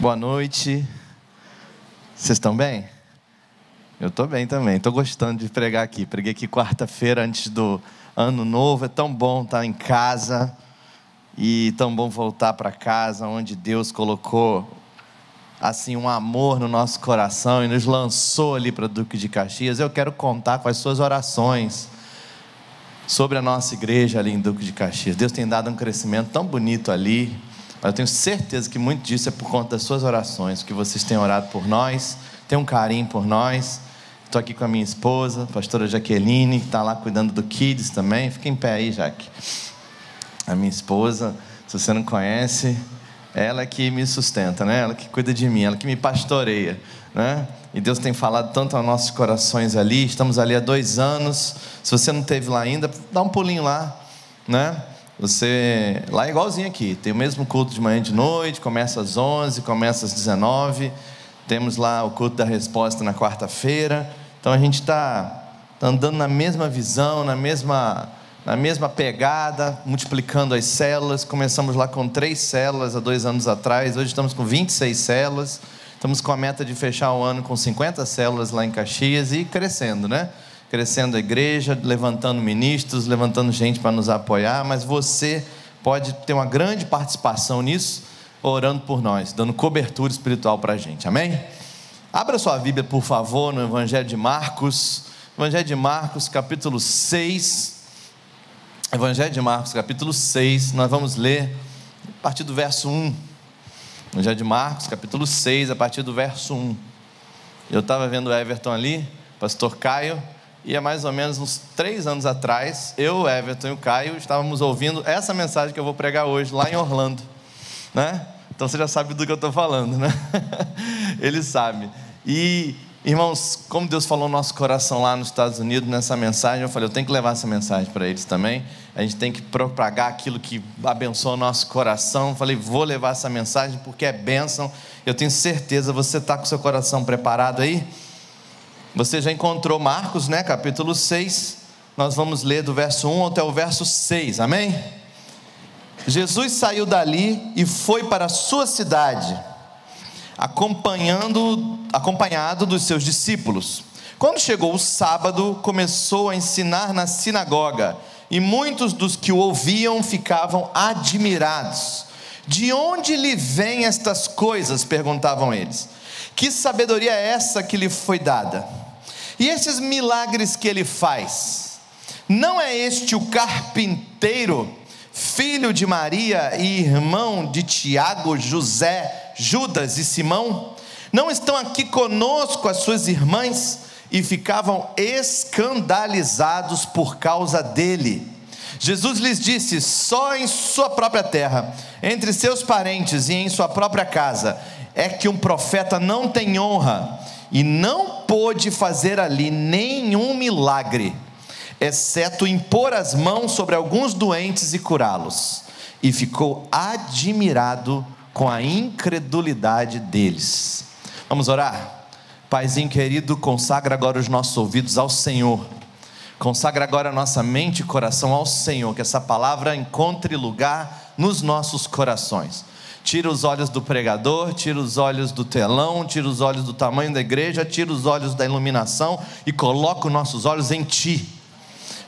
Boa noite. Vocês estão bem? Eu estou bem também. Estou gostando de pregar aqui. Preguei aqui quarta-feira antes do ano novo. É tão bom estar em casa e tão bom voltar para casa, onde Deus colocou assim um amor no nosso coração e nos lançou ali para Duque de Caxias. Eu quero contar com as suas orações sobre a nossa igreja ali em Duque de Caxias. Deus tem dado um crescimento tão bonito ali. Eu tenho certeza que muito disso é por conta das suas orações, que vocês têm orado por nós, têm um carinho por nós. Estou aqui com a minha esposa, a pastora Jaqueline, que está lá cuidando do Kids também. Fica em pé aí, Jaque. A minha esposa, se você não conhece, ela é que me sustenta, né? Ela que cuida de mim, ela que me pastoreia, né? E Deus tem falado tanto aos nossos corações ali. Estamos ali há dois anos. Se você não teve lá ainda, dá um pulinho lá, né? Você lá é igualzinho aqui, tem o mesmo culto de manhã e de noite, começa às 11, começa às 19. Temos lá o culto da resposta na quarta-feira. Então a gente está tá andando na mesma visão, na mesma, na mesma pegada, multiplicando as células. Começamos lá com três células há dois anos atrás, hoje estamos com 26 células. Estamos com a meta de fechar o ano com 50 células lá em Caxias e crescendo, né? Crescendo a igreja, levantando ministros, levantando gente para nos apoiar, mas você pode ter uma grande participação nisso, orando por nós, dando cobertura espiritual para a gente, amém? Abra sua Bíblia, por favor, no Evangelho de Marcos, Evangelho de Marcos, capítulo 6. Evangelho de Marcos, capítulo 6, nós vamos ler a partir do verso 1. Evangelho de Marcos, capítulo 6, a partir do verso 1. Eu estava vendo o Everton ali, pastor Caio, e há mais ou menos uns três anos atrás, eu, Everton e o Caio estávamos ouvindo essa mensagem que eu vou pregar hoje lá em Orlando, né? Então você já sabe do que eu estou falando, né? Ele sabe. E irmãos, como Deus falou no nosso coração lá nos Estados Unidos nessa mensagem, eu falei, eu tenho que levar essa mensagem para eles também. A gente tem que propagar aquilo que abençoa o nosso coração. Eu falei, vou levar essa mensagem porque é bênção. Eu tenho certeza, você está com seu coração preparado aí? Você já encontrou Marcos, né, capítulo 6. Nós vamos ler do verso 1 até o verso 6. Amém? Jesus saiu dali e foi para a sua cidade, acompanhando, acompanhado dos seus discípulos. Quando chegou o sábado, começou a ensinar na sinagoga, e muitos dos que o ouviam ficavam admirados. De onde lhe vêm estas coisas? perguntavam eles. Que sabedoria é essa que lhe foi dada? E esses milagres que ele faz, não é este o carpinteiro, filho de Maria e irmão de Tiago, José, Judas e Simão? Não estão aqui conosco as suas irmãs? E ficavam escandalizados por causa dele. Jesus lhes disse: só em sua própria terra, entre seus parentes e em sua própria casa, é que um profeta não tem honra e não pôde fazer ali nenhum milagre, exceto impor as mãos sobre alguns doentes e curá-los. E ficou admirado com a incredulidade deles. Vamos orar? Paizinho querido, consagra agora os nossos ouvidos ao Senhor. Consagra agora a nossa mente e coração ao Senhor, que essa palavra encontre lugar nos nossos corações. Tira os olhos do pregador, tira os olhos do telão, tira os olhos do tamanho da igreja, tira os olhos da iluminação e coloca os nossos olhos em Ti,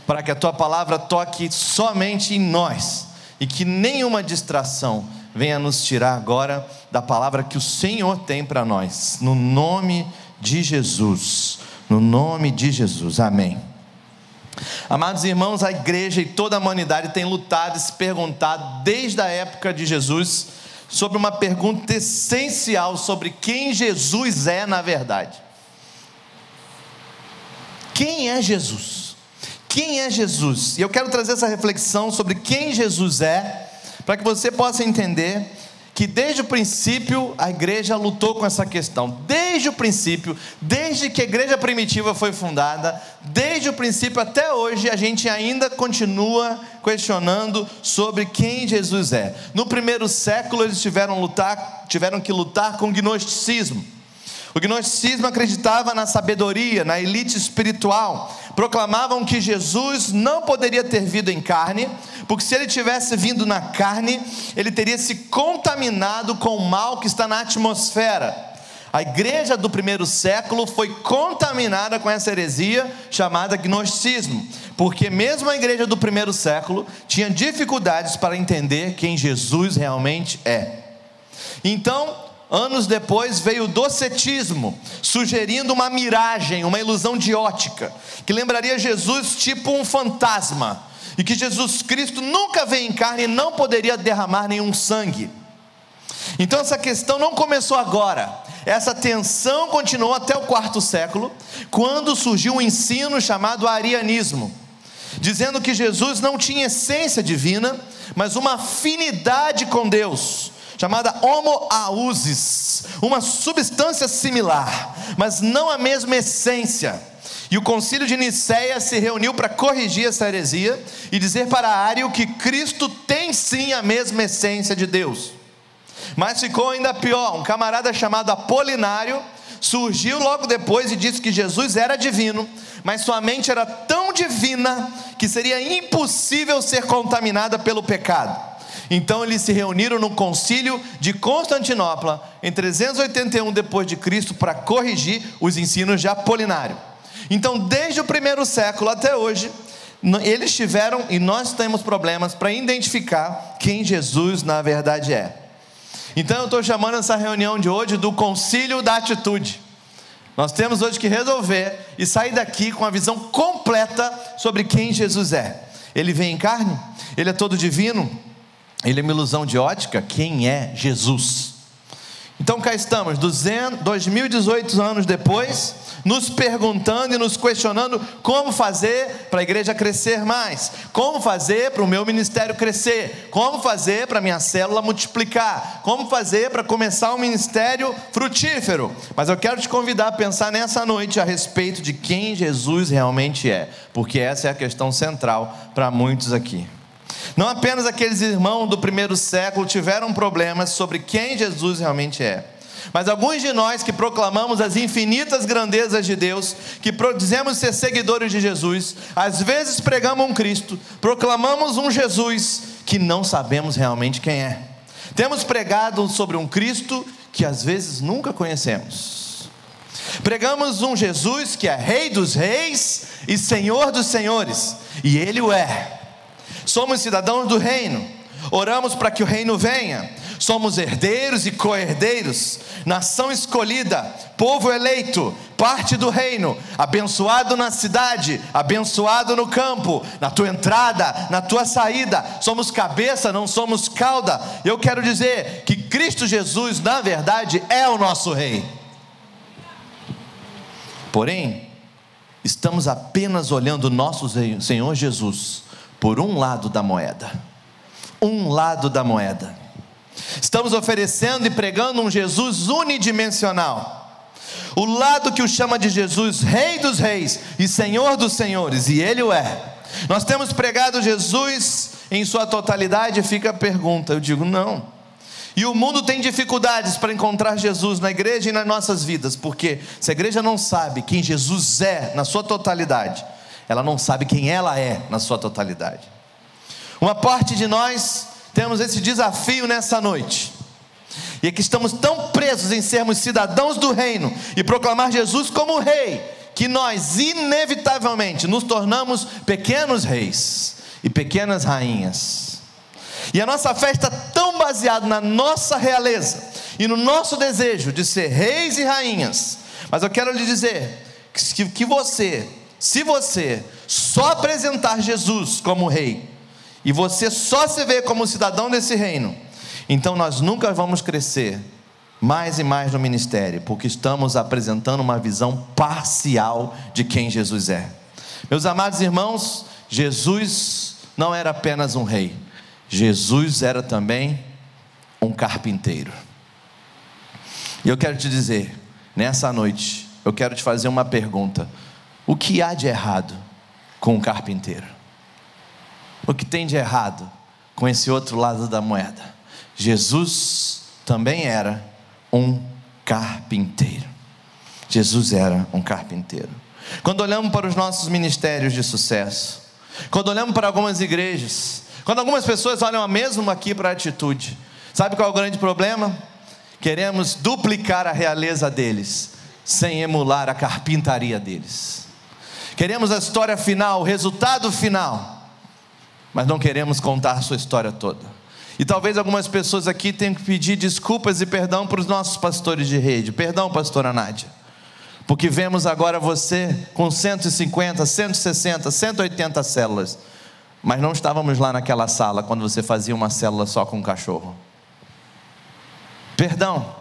para que a Tua palavra toque somente em nós e que nenhuma distração venha nos tirar agora da palavra que o Senhor tem para nós, no nome de Jesus, no nome de Jesus, amém. Amados irmãos, a igreja e toda a humanidade tem lutado e se perguntado desde a época de Jesus sobre uma pergunta essencial sobre quem Jesus é na verdade. Quem é Jesus? Quem é Jesus? E eu quero trazer essa reflexão sobre quem Jesus é, para que você possa entender que desde o princípio a igreja lutou com essa questão. Desde o princípio, desde que a igreja primitiva foi fundada, desde o princípio até hoje, a gente ainda continua questionando sobre quem Jesus é. No primeiro século eles tiveram, lutar, tiveram que lutar com o gnosticismo. O gnosticismo acreditava na sabedoria, na elite espiritual. Proclamavam que Jesus não poderia ter vindo em carne, porque se ele tivesse vindo na carne, ele teria se contaminado com o mal que está na atmosfera. A igreja do primeiro século foi contaminada com essa heresia chamada gnosticismo, porque mesmo a igreja do primeiro século tinha dificuldades para entender quem Jesus realmente é. Então, anos depois veio o docetismo, sugerindo uma miragem, uma ilusão de ótica, que lembraria Jesus tipo um fantasma, e que Jesus Cristo nunca veio em carne e não poderia derramar nenhum sangue. Então essa questão não começou agora, essa tensão continuou até o quarto século, quando surgiu um ensino chamado arianismo, dizendo que Jesus não tinha essência divina, mas uma afinidade com Deus, chamada homoaúsis, uma substância similar, mas não a mesma essência. E o concílio de Nicéia se reuniu para corrigir essa heresia e dizer para Ario que Cristo tem sim a mesma essência de Deus. Mas ficou ainda pior: um camarada chamado Apolinário surgiu logo depois e disse que Jesus era divino, mas sua mente era tão divina que seria impossível ser contaminada pelo pecado. Então eles se reuniram no concílio de Constantinopla em 381 depois de Cristo para corrigir os ensinos de Apolinário. Então, desde o primeiro século até hoje, eles tiveram e nós temos problemas para identificar quem Jesus na verdade é. Então eu estou chamando essa reunião de hoje do concílio da atitude. Nós temos hoje que resolver e sair daqui com a visão completa sobre quem Jesus é. Ele vem em carne, ele é todo divino, ele é uma ilusão de ótica. Quem é Jesus? Então cá estamos, 2018 anos depois, nos perguntando e nos questionando como fazer para a igreja crescer mais, como fazer para o meu ministério crescer, como fazer para a minha célula multiplicar, como fazer para começar um ministério frutífero. Mas eu quero te convidar a pensar nessa noite a respeito de quem Jesus realmente é, porque essa é a questão central para muitos aqui. Não apenas aqueles irmãos do primeiro século tiveram problemas sobre quem Jesus realmente é, mas alguns de nós que proclamamos as infinitas grandezas de Deus, que dizemos ser seguidores de Jesus, às vezes pregamos um Cristo, proclamamos um Jesus que não sabemos realmente quem é. Temos pregado sobre um Cristo que às vezes nunca conhecemos. Pregamos um Jesus que é Rei dos Reis e Senhor dos Senhores, e Ele o é. Somos cidadãos do reino, oramos para que o reino venha, somos herdeiros e co-herdeiros, nação escolhida, povo eleito, parte do reino, abençoado na cidade, abençoado no campo, na tua entrada, na tua saída, somos cabeça, não somos cauda. Eu quero dizer que Cristo Jesus, na verdade, é o nosso Rei. Porém, estamos apenas olhando o nosso Senhor Jesus por um lado da moeda. Um lado da moeda. Estamos oferecendo e pregando um Jesus unidimensional. O lado que o chama de Jesus, Rei dos Reis e Senhor dos Senhores, e Ele o é. Nós temos pregado Jesus em sua totalidade, fica a pergunta. Eu digo, não. E o mundo tem dificuldades para encontrar Jesus na igreja e nas nossas vidas, porque se a igreja não sabe quem Jesus é na sua totalidade, ela não sabe quem ela é na sua totalidade. Uma parte de nós temos esse desafio nessa noite. E é que estamos tão presos em sermos cidadãos do reino e proclamar Jesus como rei, que nós inevitavelmente nos tornamos pequenos reis e pequenas rainhas. E a nossa fé está tão baseada na nossa realeza e no nosso desejo de ser reis e rainhas. Mas eu quero lhe dizer que, que você se você só apresentar Jesus como rei, e você só se vê como cidadão desse reino, então nós nunca vamos crescer mais e mais no ministério, porque estamos apresentando uma visão parcial de quem Jesus é. Meus amados irmãos, Jesus não era apenas um rei, Jesus era também um carpinteiro. E eu quero te dizer, nessa noite, eu quero te fazer uma pergunta. O que há de errado com o carpinteiro? O que tem de errado com esse outro lado da moeda? Jesus também era um carpinteiro. Jesus era um carpinteiro. Quando olhamos para os nossos ministérios de sucesso, quando olhamos para algumas igrejas, Quando algumas pessoas olham a mesma aqui para a atitude, sabe qual é o grande problema? Queremos duplicar a realeza deles, sem emular a carpintaria deles. Queremos a história final, o resultado final, mas não queremos contar a sua história toda. E talvez algumas pessoas aqui tenham que pedir desculpas e perdão para os nossos pastores de rede. Perdão, pastora Nádia. Porque vemos agora você com 150, 160, 180 células. Mas não estávamos lá naquela sala quando você fazia uma célula só com um cachorro. Perdão.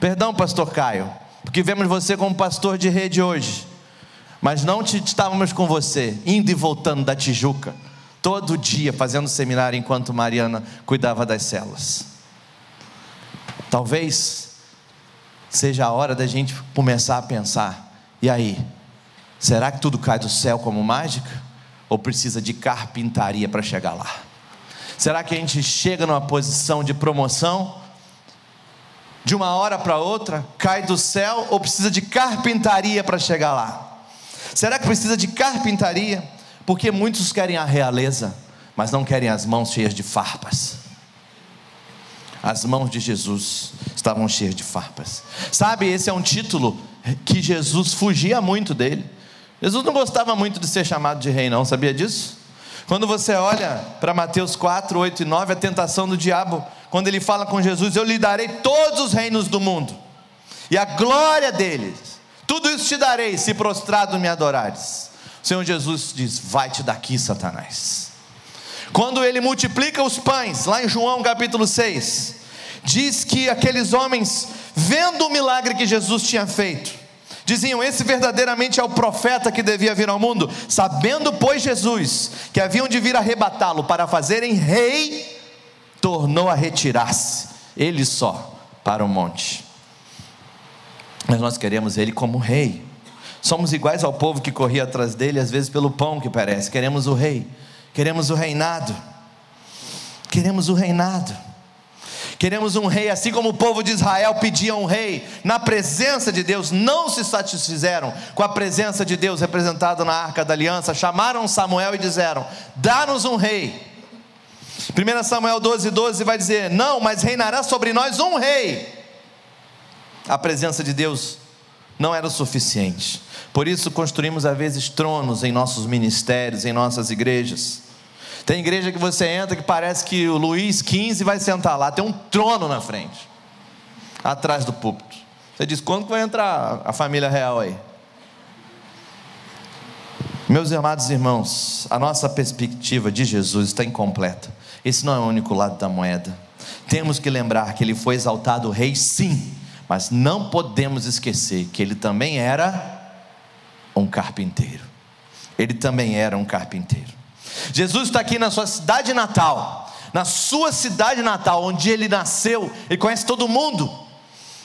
Perdão, pastor Caio. Porque vemos você como pastor de rede hoje. Mas não estávamos com você, indo e voltando da Tijuca todo dia fazendo seminário enquanto Mariana cuidava das celas. Talvez seja a hora da gente começar a pensar: e aí? Será que tudo cai do céu como mágica? Ou precisa de carpintaria para chegar lá? Será que a gente chega numa posição de promoção? De uma hora para outra, cai do céu ou precisa de carpintaria para chegar lá? Será que precisa de carpintaria? Porque muitos querem a realeza, mas não querem as mãos cheias de farpas. As mãos de Jesus estavam cheias de farpas. Sabe, esse é um título que Jesus fugia muito dele. Jesus não gostava muito de ser chamado de rei, não, sabia disso? Quando você olha para Mateus 4, 8 e 9, a tentação do diabo, quando ele fala com Jesus: Eu lhe darei todos os reinos do mundo, e a glória deles, tudo isso te darei, se prostrado me adorares. O Senhor Jesus diz: Vai-te daqui, Satanás. Quando ele multiplica os pães, lá em João capítulo 6, diz que aqueles homens, vendo o milagre que Jesus tinha feito, diziam: Esse verdadeiramente é o profeta que devia vir ao mundo. Sabendo, pois, Jesus que haviam de vir arrebatá-lo para fazerem rei, tornou a retirar-se, ele só, para o monte. Mas nós queremos ele como rei. Somos iguais ao povo que corria atrás dele, às vezes pelo pão que parece. Queremos o rei, queremos o reinado. Queremos o reinado. Queremos um rei, assim como o povo de Israel pedia um rei, na presença de Deus, não se satisfizeram com a presença de Deus representada na arca da aliança, chamaram Samuel e disseram: Dá-nos um rei. 1 Samuel 12, 12 vai dizer: Não, mas reinará sobre nós um rei. A presença de Deus não era o suficiente. Por isso construímos às vezes tronos em nossos ministérios, em nossas igrejas. Tem igreja que você entra que parece que o Luiz XV vai sentar lá, tem um trono na frente, atrás do púlpito. Você diz: quando vai entrar a família real aí? Meus amados irmãos, a nossa perspectiva de Jesus está incompleta. Esse não é o único lado da moeda. Temos que lembrar que ele foi exaltado rei, sim, mas não podemos esquecer que ele também era um carpinteiro. Ele também era um carpinteiro. Jesus está aqui na sua cidade natal, na sua cidade natal, onde ele nasceu, ele conhece todo mundo,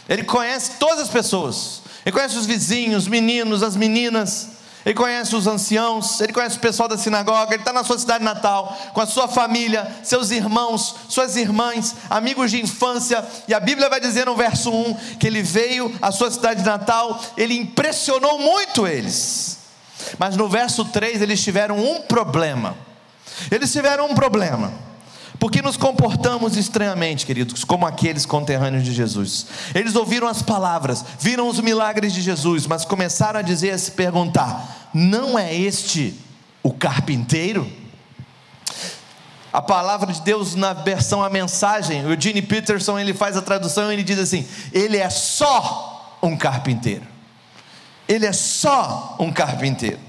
ele conhece todas as pessoas, ele conhece os vizinhos, os meninos, as meninas, ele conhece os anciãos, ele conhece o pessoal da sinagoga, ele está na sua cidade natal, com a sua família, seus irmãos, suas irmãs, amigos de infância, e a Bíblia vai dizer no verso 1 que ele veio à sua cidade natal, ele impressionou muito eles, mas no verso 3 eles tiveram um problema, eles tiveram um problema, porque nos comportamos estranhamente, queridos, como aqueles conterrâneos de Jesus. Eles ouviram as palavras, viram os milagres de Jesus, mas começaram a dizer, a se perguntar: não é este o carpinteiro? A palavra de Deus na versão a mensagem, o Gene Peterson ele faz a tradução e ele diz assim: ele é só um carpinteiro. Ele é só um carpinteiro.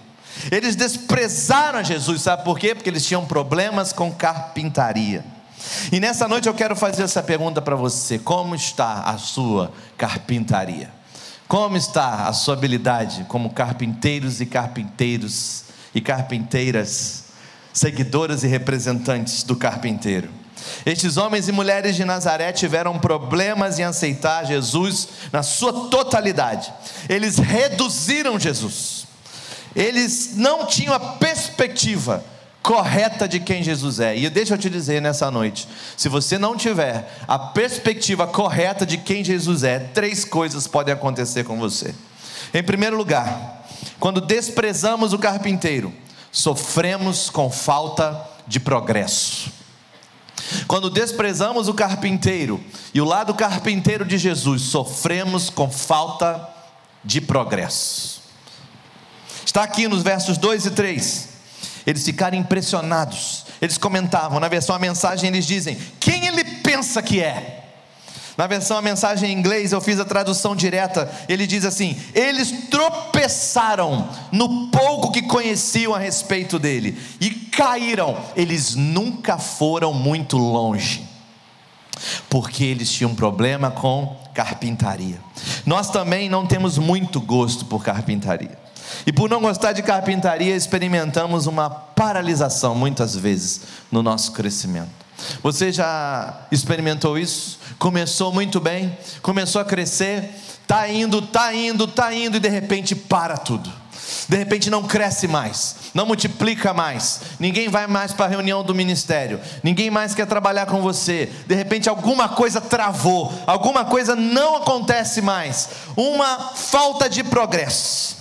Eles desprezaram Jesus, sabe por quê? Porque eles tinham problemas com carpintaria. E nessa noite eu quero fazer essa pergunta para você: como está a sua carpintaria? Como está a sua habilidade como carpinteiros e carpinteiros e carpinteiras, seguidoras e representantes do carpinteiro? Estes homens e mulheres de Nazaré tiveram problemas em aceitar Jesus na sua totalidade. Eles reduziram Jesus eles não tinham a perspectiva correta de quem Jesus é. E deixa eu te dizer nessa noite: se você não tiver a perspectiva correta de quem Jesus é, três coisas podem acontecer com você. Em primeiro lugar, quando desprezamos o carpinteiro, sofremos com falta de progresso. Quando desprezamos o carpinteiro e o lado carpinteiro de Jesus, sofremos com falta de progresso. Está aqui nos versos 2 e 3. Eles ficaram impressionados. Eles comentavam, na versão a mensagem eles dizem: "Quem ele pensa que é?" Na versão a mensagem em inglês, eu fiz a tradução direta. Ele diz assim: Eles tropeçaram no pouco que conheciam a respeito dele e caíram. Eles nunca foram muito longe, porque eles tinham problema com carpintaria. Nós também não temos muito gosto por carpintaria. E por não gostar de carpintaria, experimentamos uma paralisação muitas vezes no nosso crescimento. Você já experimentou isso? Começou muito bem, começou a crescer, tá indo, tá indo, tá indo e de repente para tudo. De repente não cresce mais, não multiplica mais, ninguém vai mais para a reunião do ministério, ninguém mais quer trabalhar com você. De repente alguma coisa travou, alguma coisa não acontece mais, uma falta de progresso.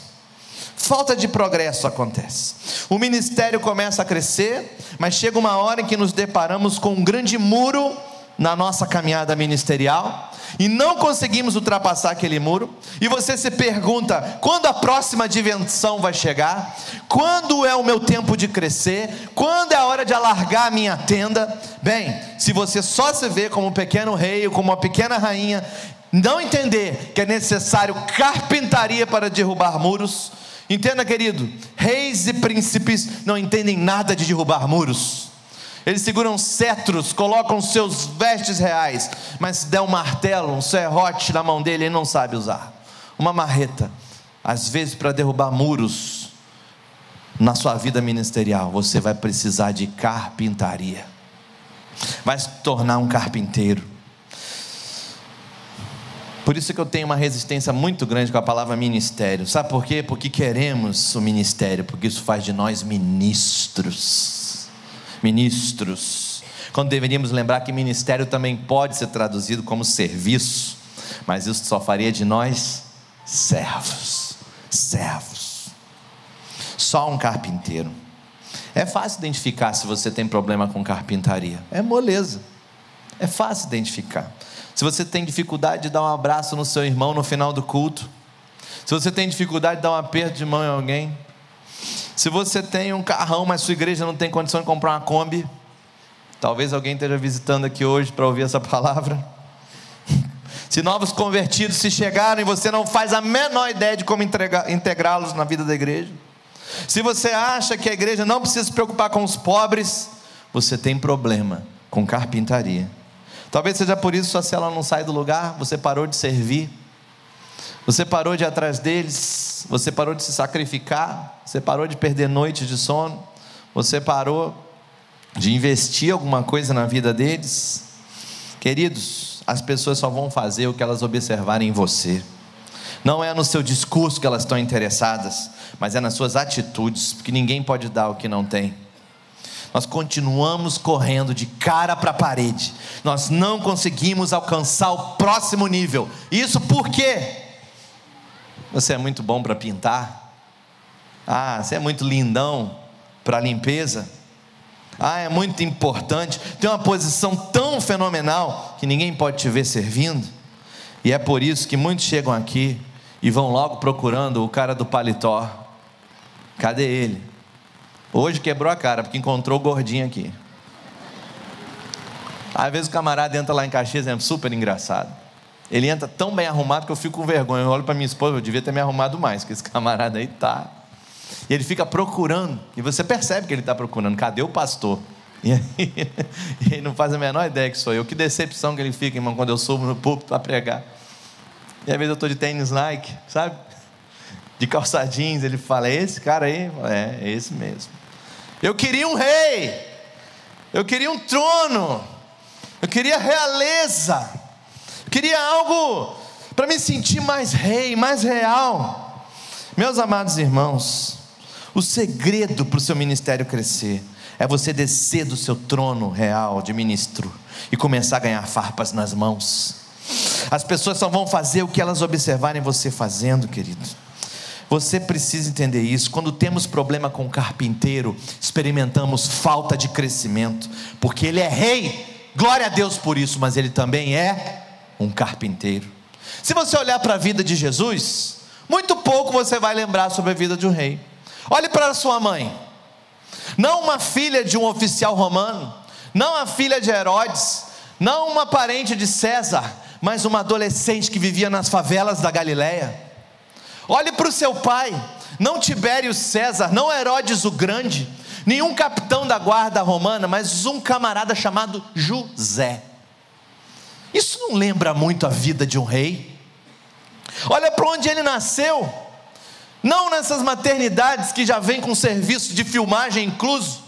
Falta de progresso acontece. O ministério começa a crescer, mas chega uma hora em que nos deparamos com um grande muro na nossa caminhada ministerial e não conseguimos ultrapassar aquele muro. E você se pergunta: quando a próxima dimensão vai chegar? Quando é o meu tempo de crescer? Quando é a hora de alargar a minha tenda? Bem, se você só se vê como um pequeno rei ou como uma pequena rainha, não entender que é necessário carpintaria para derrubar muros, Entenda, querido, reis e príncipes não entendem nada de derrubar muros. Eles seguram cetros, colocam seus vestes reais, mas se der um martelo, um serrote na mão dele, ele não sabe usar. Uma marreta, às vezes para derrubar muros na sua vida ministerial, você vai precisar de carpintaria. Vai se tornar um carpinteiro. Por isso que eu tenho uma resistência muito grande com a palavra ministério. Sabe por quê? Porque queremos o ministério, porque isso faz de nós ministros. Ministros. Quando deveríamos lembrar que ministério também pode ser traduzido como serviço, mas isso só faria de nós servos. Servos. Só um carpinteiro. É fácil identificar se você tem problema com carpintaria. É moleza. É fácil identificar se você tem dificuldade de dar um abraço no seu irmão no final do culto, se você tem dificuldade de dar um aperto de mão em alguém, se você tem um carrão, mas sua igreja não tem condição de comprar uma Kombi, talvez alguém esteja visitando aqui hoje para ouvir essa palavra. Se novos convertidos se chegarem, você não faz a menor ideia de como integrá-los na vida da igreja. Se você acha que a igreja não precisa se preocupar com os pobres, você tem problema com carpintaria. Talvez seja por isso sua célula não sai do lugar, você parou de servir, você parou de ir atrás deles, você parou de se sacrificar, você parou de perder noites de sono, você parou de investir alguma coisa na vida deles. Queridos, as pessoas só vão fazer o que elas observarem em você. Não é no seu discurso que elas estão interessadas, mas é nas suas atitudes, porque ninguém pode dar o que não tem nós continuamos correndo de cara para a parede, nós não conseguimos alcançar o próximo nível. Isso por quê? Você é muito bom para pintar, ah, você é muito lindão para limpeza, ah, é muito importante, tem uma posição tão fenomenal que ninguém pode te ver servindo, e é por isso que muitos chegam aqui e vão logo procurando o cara do paletó. Cadê ele? Hoje quebrou a cara, porque encontrou o gordinho aqui. Às vezes o camarada entra lá em Caxias, é super engraçado. Ele entra tão bem arrumado que eu fico com vergonha. Eu olho para minha esposa, eu devia ter me arrumado mais, que esse camarada aí tá. E ele fica procurando, e você percebe que ele está procurando. Cadê o pastor? E aí, ele não faz a menor ideia que sou eu. Que decepção que ele fica, irmão, quando eu subo no púlpito para pregar. E às vezes eu estou de tênis Nike, sabe? De calça jeans. Ele fala: É esse cara aí? É, é esse mesmo. Eu queria um rei, eu queria um trono, eu queria realeza, eu queria algo para me sentir mais rei, mais real. Meus amados irmãos, o segredo para o seu ministério crescer é você descer do seu trono real de ministro e começar a ganhar farpas nas mãos. As pessoas só vão fazer o que elas observarem você fazendo, querido. Você precisa entender isso. Quando temos problema com o carpinteiro, experimentamos falta de crescimento, porque ele é rei. Glória a Deus por isso, mas ele também é um carpinteiro. Se você olhar para a vida de Jesus, muito pouco você vai lembrar sobre a vida de um rei. Olhe para sua mãe. Não uma filha de um oficial romano, não a filha de Herodes, não uma parente de César, mas uma adolescente que vivia nas favelas da Galileia. Olhe para o seu pai, não Tibério César, não Herodes o Grande, nenhum capitão da guarda romana, mas um camarada chamado José. Isso não lembra muito a vida de um rei? Olha para onde ele nasceu, não nessas maternidades que já vem com serviço de filmagem incluso,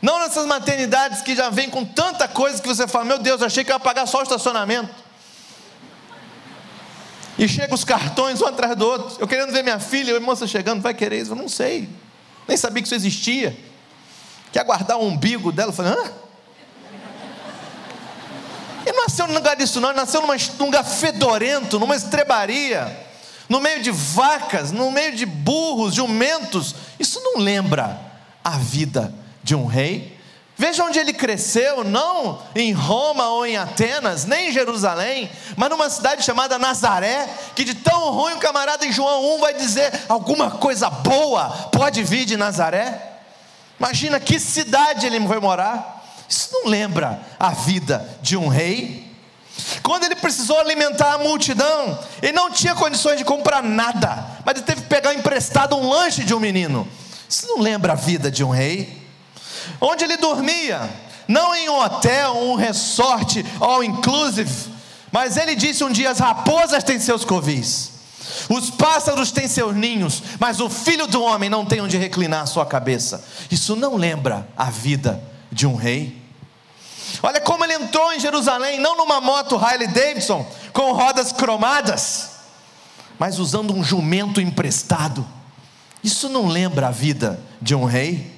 não nessas maternidades que já vem com tanta coisa que você fala, meu Deus, achei que ia pagar só o estacionamento. E chega os cartões um atrás do outro. Eu querendo ver minha filha, a moça chegando, vai querer isso? Eu não sei. Nem sabia que isso existia. Quer guardar o umbigo dela? Eu falei, hã? Não nasceu num lugar disso, não. Ele nasceu num lugar fedorento, numa estrebaria, no meio de vacas, no meio de burros, jumentos. Isso não lembra a vida de um rei. Veja onde ele cresceu, não em Roma ou em Atenas, nem em Jerusalém, mas numa cidade chamada Nazaré, que de tão ruim o camarada em João 1 vai dizer: alguma coisa boa pode vir de Nazaré. Imagina que cidade ele foi morar. Isso não lembra a vida de um rei? Quando ele precisou alimentar a multidão, ele não tinha condições de comprar nada, mas ele teve que pegar emprestado um lanche de um menino. Isso não lembra a vida de um rei? Onde ele dormia, não em um hotel, um resort, all inclusive, mas ele disse um dia: as raposas têm seus covis, os pássaros têm seus ninhos, mas o filho do homem não tem onde reclinar a sua cabeça. Isso não lembra a vida de um rei? Olha como ele entrou em Jerusalém, não numa moto Harley Davidson com rodas cromadas, mas usando um jumento emprestado. Isso não lembra a vida de um rei?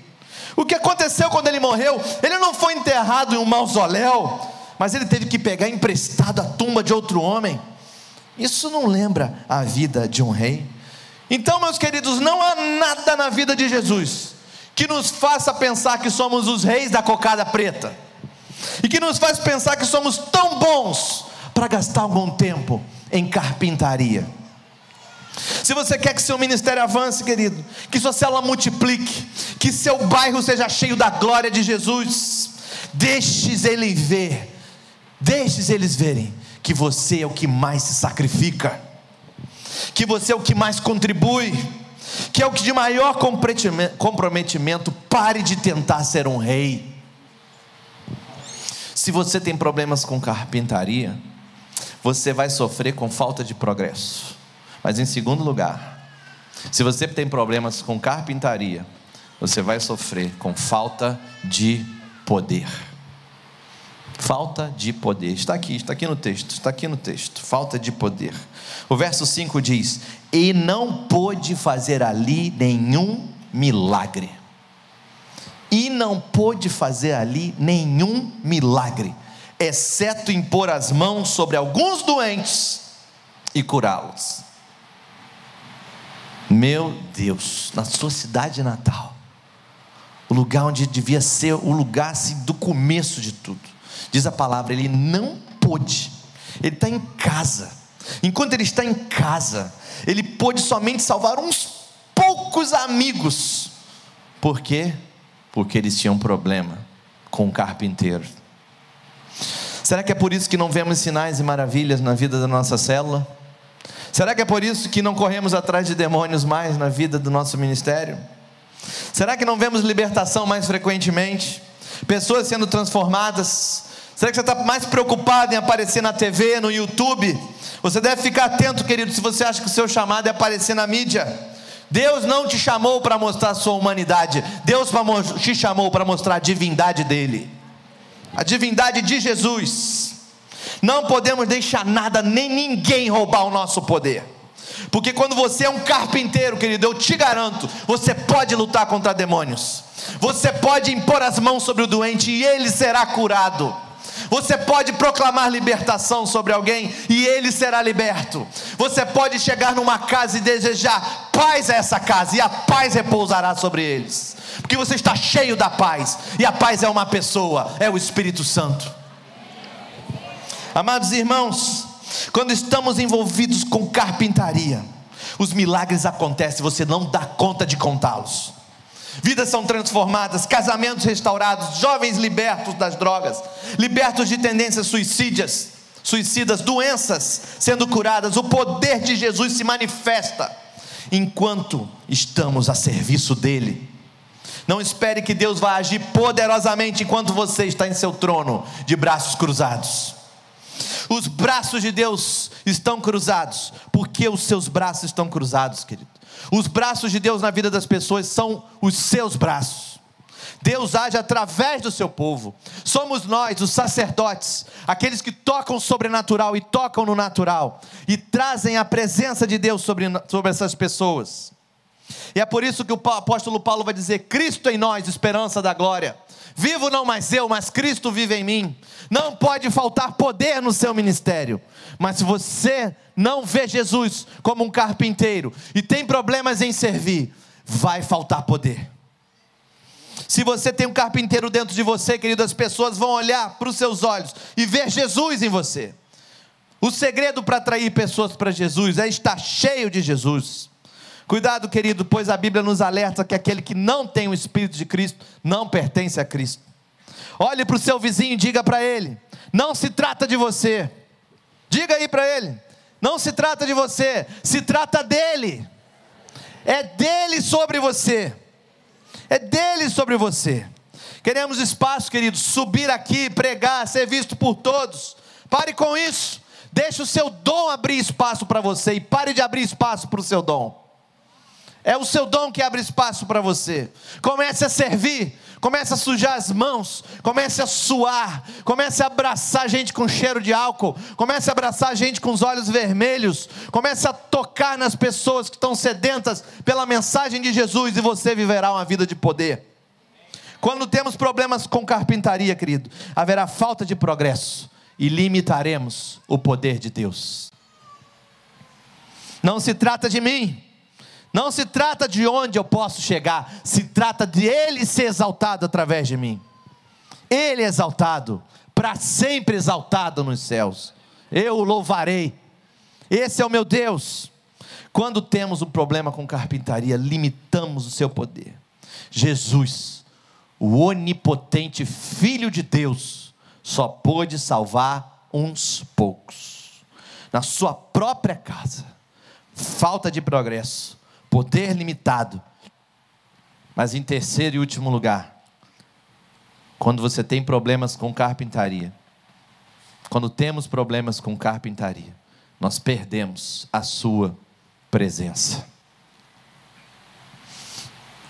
O que aconteceu quando ele morreu? Ele não foi enterrado em um mausoléu, mas ele teve que pegar emprestado a tumba de outro homem. Isso não lembra a vida de um rei? Então, meus queridos, não há nada na vida de Jesus que nos faça pensar que somos os reis da cocada preta e que nos faz pensar que somos tão bons para gastar algum tempo em carpintaria. Se você quer que seu ministério avance, querido, que sua célula multiplique, que seu bairro seja cheio da glória de Jesus, deixes ele ver, deixes eles verem que você é o que mais se sacrifica, que você é o que mais contribui, que é o que de maior comprometimento, pare de tentar ser um rei. Se você tem problemas com carpintaria, você vai sofrer com falta de progresso. Mas em segundo lugar, se você tem problemas com carpintaria, você vai sofrer com falta de poder. Falta de poder. Está aqui, está aqui no texto, está aqui no texto. Falta de poder. O verso 5 diz: E não pôde fazer ali nenhum milagre. E não pôde fazer ali nenhum milagre, exceto impor as mãos sobre alguns doentes e curá-los. Meu Deus, na sua cidade natal, o lugar onde devia ser o lugar assim, do começo de tudo, diz a palavra, ele não pôde, ele está em casa, enquanto ele está em casa, ele pôde somente salvar uns poucos amigos, por quê? Porque eles tinham problema com o carpinteiro. Será que é por isso que não vemos sinais e maravilhas na vida da nossa célula? Será que é por isso que não corremos atrás de demônios mais na vida do nosso ministério? Será que não vemos libertação mais frequentemente? Pessoas sendo transformadas? Será que você está mais preocupado em aparecer na TV, no YouTube? Você deve ficar atento, querido, se você acha que o seu chamado é aparecer na mídia. Deus não te chamou para mostrar a sua humanidade, Deus te chamou para mostrar a divindade dele, a divindade de Jesus. Não podemos deixar nada nem ninguém roubar o nosso poder. Porque quando você é um carpinteiro, querido, eu te garanto, você pode lutar contra demônios. Você pode impor as mãos sobre o doente e ele será curado. Você pode proclamar libertação sobre alguém e ele será liberto. Você pode chegar numa casa e desejar paz a essa casa e a paz repousará sobre eles. Porque você está cheio da paz e a paz é uma pessoa, é o Espírito Santo. Amados irmãos, quando estamos envolvidos com carpintaria, os milagres acontecem, você não dá conta de contá-los. Vidas são transformadas, casamentos restaurados, jovens libertos das drogas, libertos de tendências suicídias, suicidas, doenças sendo curadas. O poder de Jesus se manifesta enquanto estamos a serviço dele. Não espere que Deus vá agir poderosamente enquanto você está em seu trono de braços cruzados. Os braços de Deus estão cruzados, porque os seus braços estão cruzados, querido. Os braços de Deus na vida das pessoas são os seus braços. Deus age através do seu povo. Somos nós, os sacerdotes, aqueles que tocam o sobrenatural e tocam no natural e trazem a presença de Deus sobre, sobre essas pessoas. E é por isso que o apóstolo Paulo vai dizer: Cristo em nós, esperança da glória. Vivo não mais eu, mas Cristo vive em mim. Não pode faltar poder no seu ministério. Mas se você não vê Jesus como um carpinteiro e tem problemas em servir, vai faltar poder. Se você tem um carpinteiro dentro de você, querido, as pessoas vão olhar para os seus olhos e ver Jesus em você. O segredo para atrair pessoas para Jesus é estar cheio de Jesus. Cuidado, querido, pois a Bíblia nos alerta que aquele que não tem o Espírito de Cristo não pertence a Cristo. Olhe para o seu vizinho e diga para ele: não se trata de você. Diga aí para ele: não se trata de você, se trata dele. É dele sobre você. É dele sobre você. Queremos espaço, querido, subir aqui, pregar, ser visto por todos. Pare com isso. Deixe o seu dom abrir espaço para você e pare de abrir espaço para o seu dom. É o seu dom que abre espaço para você. Comece a servir, comece a sujar as mãos, comece a suar, comece a abraçar gente com cheiro de álcool, comece a abraçar gente com os olhos vermelhos, comece a tocar nas pessoas que estão sedentas pela mensagem de Jesus e você viverá uma vida de poder. Quando temos problemas com carpintaria, querido, haverá falta de progresso e limitaremos o poder de Deus. Não se trata de mim, não se trata de onde eu posso chegar, se trata de Ele ser exaltado através de mim. Ele é exaltado, para sempre exaltado nos céus. Eu o louvarei. Esse é o meu Deus. Quando temos um problema com carpintaria, limitamos o seu poder. Jesus, o onipotente Filho de Deus, só pôde salvar uns poucos. Na sua própria casa, falta de progresso poder limitado. Mas em terceiro e último lugar, quando você tem problemas com carpintaria, quando temos problemas com carpintaria, nós perdemos a sua presença.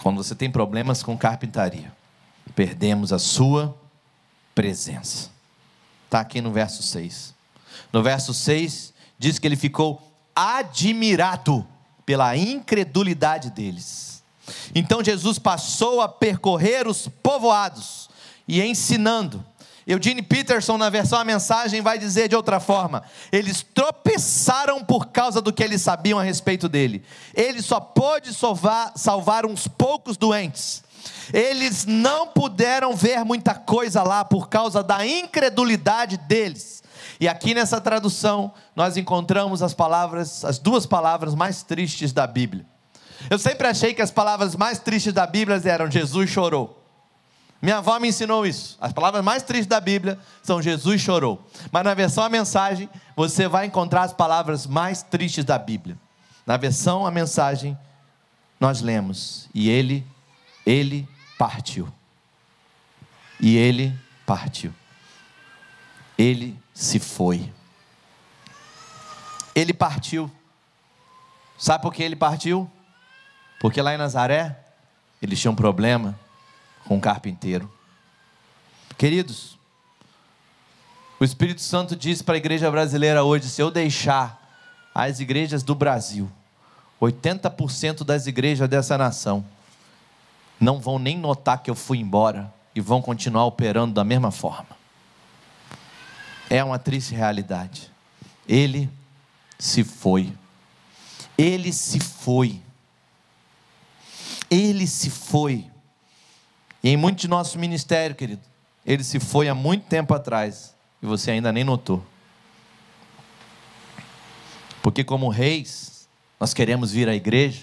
Quando você tem problemas com carpintaria, perdemos a sua presença. Está aqui no verso 6. No verso 6, diz que ele ficou admirado pela incredulidade deles. Então Jesus passou a percorrer os povoados e ensinando. Eugene Peterson, na versão A Mensagem, vai dizer de outra forma: eles tropeçaram por causa do que eles sabiam a respeito dele. Ele só pôde salvar, salvar uns poucos doentes. Eles não puderam ver muita coisa lá por causa da incredulidade deles. E aqui nessa tradução nós encontramos as palavras, as duas palavras mais tristes da Bíblia. Eu sempre achei que as palavras mais tristes da Bíblia eram Jesus chorou. Minha avó me ensinou isso. As palavras mais tristes da Bíblia são Jesus chorou. Mas na versão a mensagem, você vai encontrar as palavras mais tristes da Bíblia. Na versão a mensagem, nós lemos: E ele, ele partiu. E ele partiu. Ele se foi. Ele partiu. Sabe por que ele partiu? Porque lá em Nazaré, eles tinham um problema com o carpinteiro. Queridos, o Espírito Santo diz para a igreja brasileira hoje: se eu deixar as igrejas do Brasil, 80% das igrejas dessa nação, não vão nem notar que eu fui embora e vão continuar operando da mesma forma. É uma triste realidade. Ele se foi. Ele se foi. Ele se foi. E em muito de nosso ministério, querido, ele se foi há muito tempo atrás e você ainda nem notou. Porque, como reis, nós queremos vir à igreja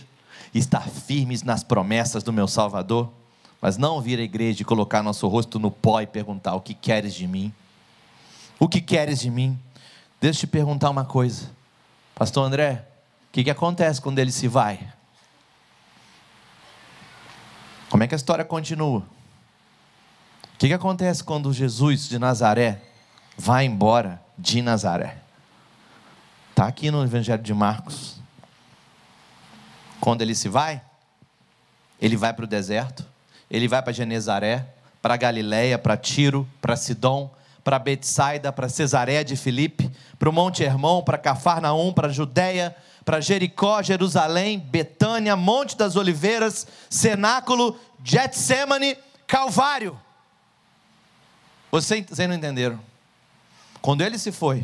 e estar firmes nas promessas do meu Salvador, mas não vir à igreja e colocar nosso rosto no pó e perguntar: O que queres de mim? O que queres de mim? Deixa eu te perguntar uma coisa, Pastor André: o que, que acontece quando ele se vai? Como é que a história continua? O que, que acontece quando Jesus de Nazaré vai embora de Nazaré? Está aqui no Evangelho de Marcos. Quando ele se vai, ele vai para o deserto, ele vai para Genezaré, para Galiléia, para Tiro, para Sidom, para Betsaida, para Cesareia de Filipe, para o Monte Hermon, para Cafarnaum, para Judéia, para Jericó, Jerusalém, Betânia, Monte das Oliveiras, Cenáculo, Getsemane, Calvário. Vocês, vocês não entenderam? Quando ele se foi,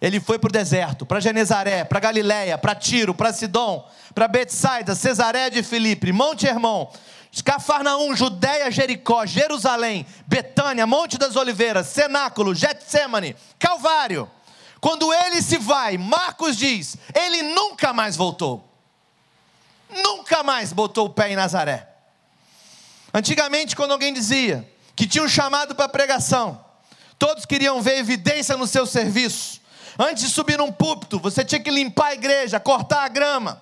ele foi para o deserto, para Genezaré, para Galiléia, para Tiro, para Sidom, para Betsaida, Cesaré de Filipe, Monte Hermon, Cafarnaum, Judéia, Jericó, Jerusalém, Betânia, Monte das Oliveiras, Cenáculo, Getsemane, Calvário. Quando ele se vai, Marcos diz, ele nunca mais voltou. Nunca mais botou o pé em Nazaré. Antigamente, quando alguém dizia que tinha um chamado para pregação, todos queriam ver evidência no seu serviço Antes de subir num púlpito, você tinha que limpar a igreja, cortar a grama,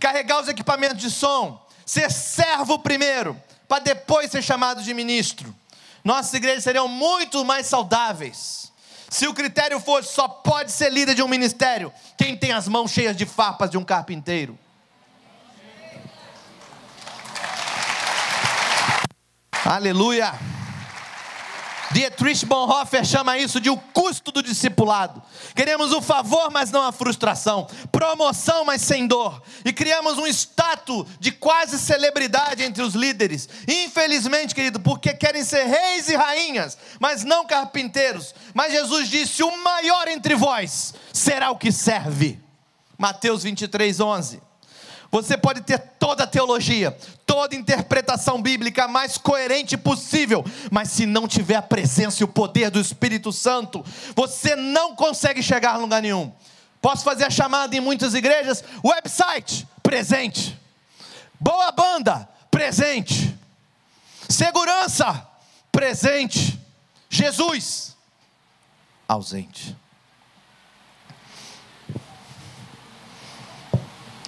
carregar os equipamentos de som, ser servo primeiro, para depois ser chamado de ministro. Nossas igrejas seriam muito mais saudáveis. Se o critério fosse só pode ser líder de um ministério quem tem as mãos cheias de farpas de um carpinteiro. Aleluia! Dietrich Bonhoeffer chama isso de o custo do discipulado. Queremos o favor, mas não a frustração. Promoção, mas sem dor. E criamos um status de quase celebridade entre os líderes. Infelizmente, querido, porque querem ser reis e rainhas, mas não carpinteiros. Mas Jesus disse: o maior entre vós será o que serve. Mateus 23, 11. Você pode ter toda a teologia, toda a interpretação bíblica mais coerente possível, mas se não tiver a presença e o poder do Espírito Santo, você não consegue chegar a lugar nenhum. Posso fazer a chamada em muitas igrejas? Website, presente. Boa banda, presente. Segurança, presente. Jesus, ausente.